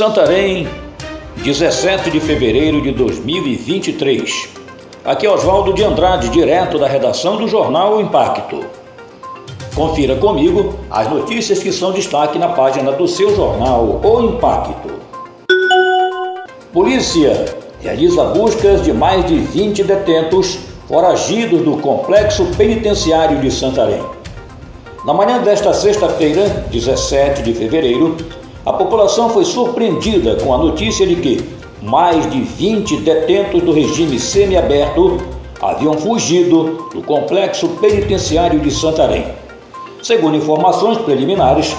Santarém, 17 de fevereiro de 2023. Aqui é Oswaldo de Andrade, direto da redação do jornal o Impacto. Confira comigo as notícias que são destaque na página do seu jornal O Impacto. Polícia realiza buscas de mais de 20 detentos foragidos do complexo penitenciário de Santarém. Na manhã desta sexta-feira, 17 de fevereiro, a população foi surpreendida com a notícia de que mais de 20 detentos do regime semiaberto haviam fugido do complexo penitenciário de Santarém. Segundo informações preliminares,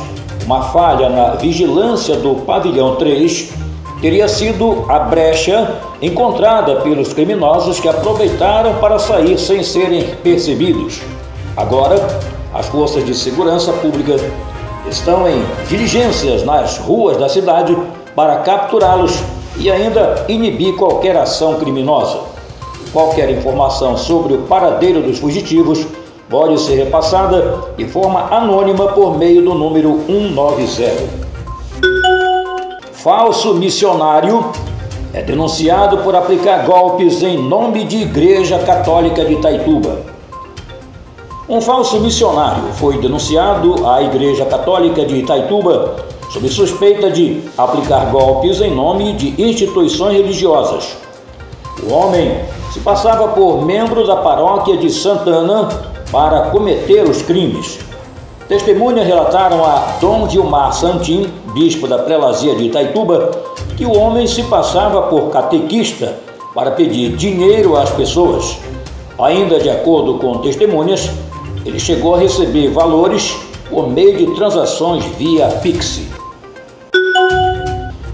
uma falha na vigilância do pavilhão 3 teria sido a brecha encontrada pelos criminosos que aproveitaram para sair sem serem percebidos. Agora, as forças de segurança pública estão em diligências nas ruas da cidade para capturá-los e ainda inibir qualquer ação criminosa. Qualquer informação sobre o paradeiro dos fugitivos pode ser repassada de forma anônima por meio do número 190. Falso missionário é denunciado por aplicar golpes em nome de Igreja Católica de Itaituba. Um falso missionário foi denunciado à Igreja Católica de Itaituba sob suspeita de aplicar golpes em nome de instituições religiosas. O homem se passava por membro da paróquia de Santana para cometer os crimes. Testemunhas relataram a Dom Gilmar Santim, bispo da prelazia de Itaituba, que o homem se passava por catequista para pedir dinheiro às pessoas. Ainda de acordo com testemunhas, ele chegou a receber valores por meio de transações via Pix.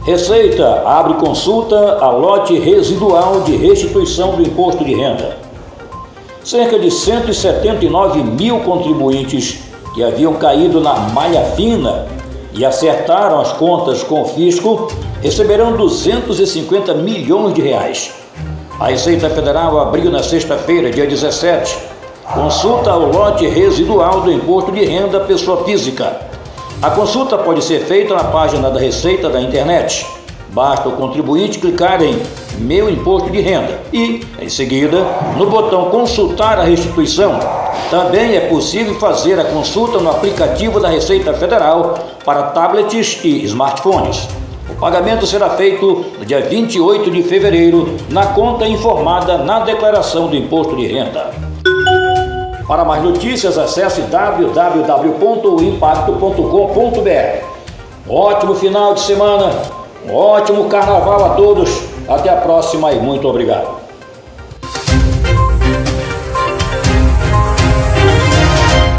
Receita abre consulta a lote residual de restituição do imposto de renda. Cerca de 179 mil contribuintes que haviam caído na malha fina e acertaram as contas com o fisco receberão 250 milhões de reais. A Receita Federal abriu na sexta-feira, dia 17, Consulta o lote residual do imposto de renda pessoa física. A consulta pode ser feita na página da Receita da internet. Basta o contribuinte clicar em Meu Imposto de Renda e, em seguida, no botão Consultar a restituição. Também é possível fazer a consulta no aplicativo da Receita Federal para tablets e smartphones. O pagamento será feito no dia 28 de fevereiro na conta informada na declaração do imposto de renda. Para mais notícias, acesse www.impacto.com.br. Ótimo final de semana, um ótimo carnaval a todos. Até a próxima e muito obrigado.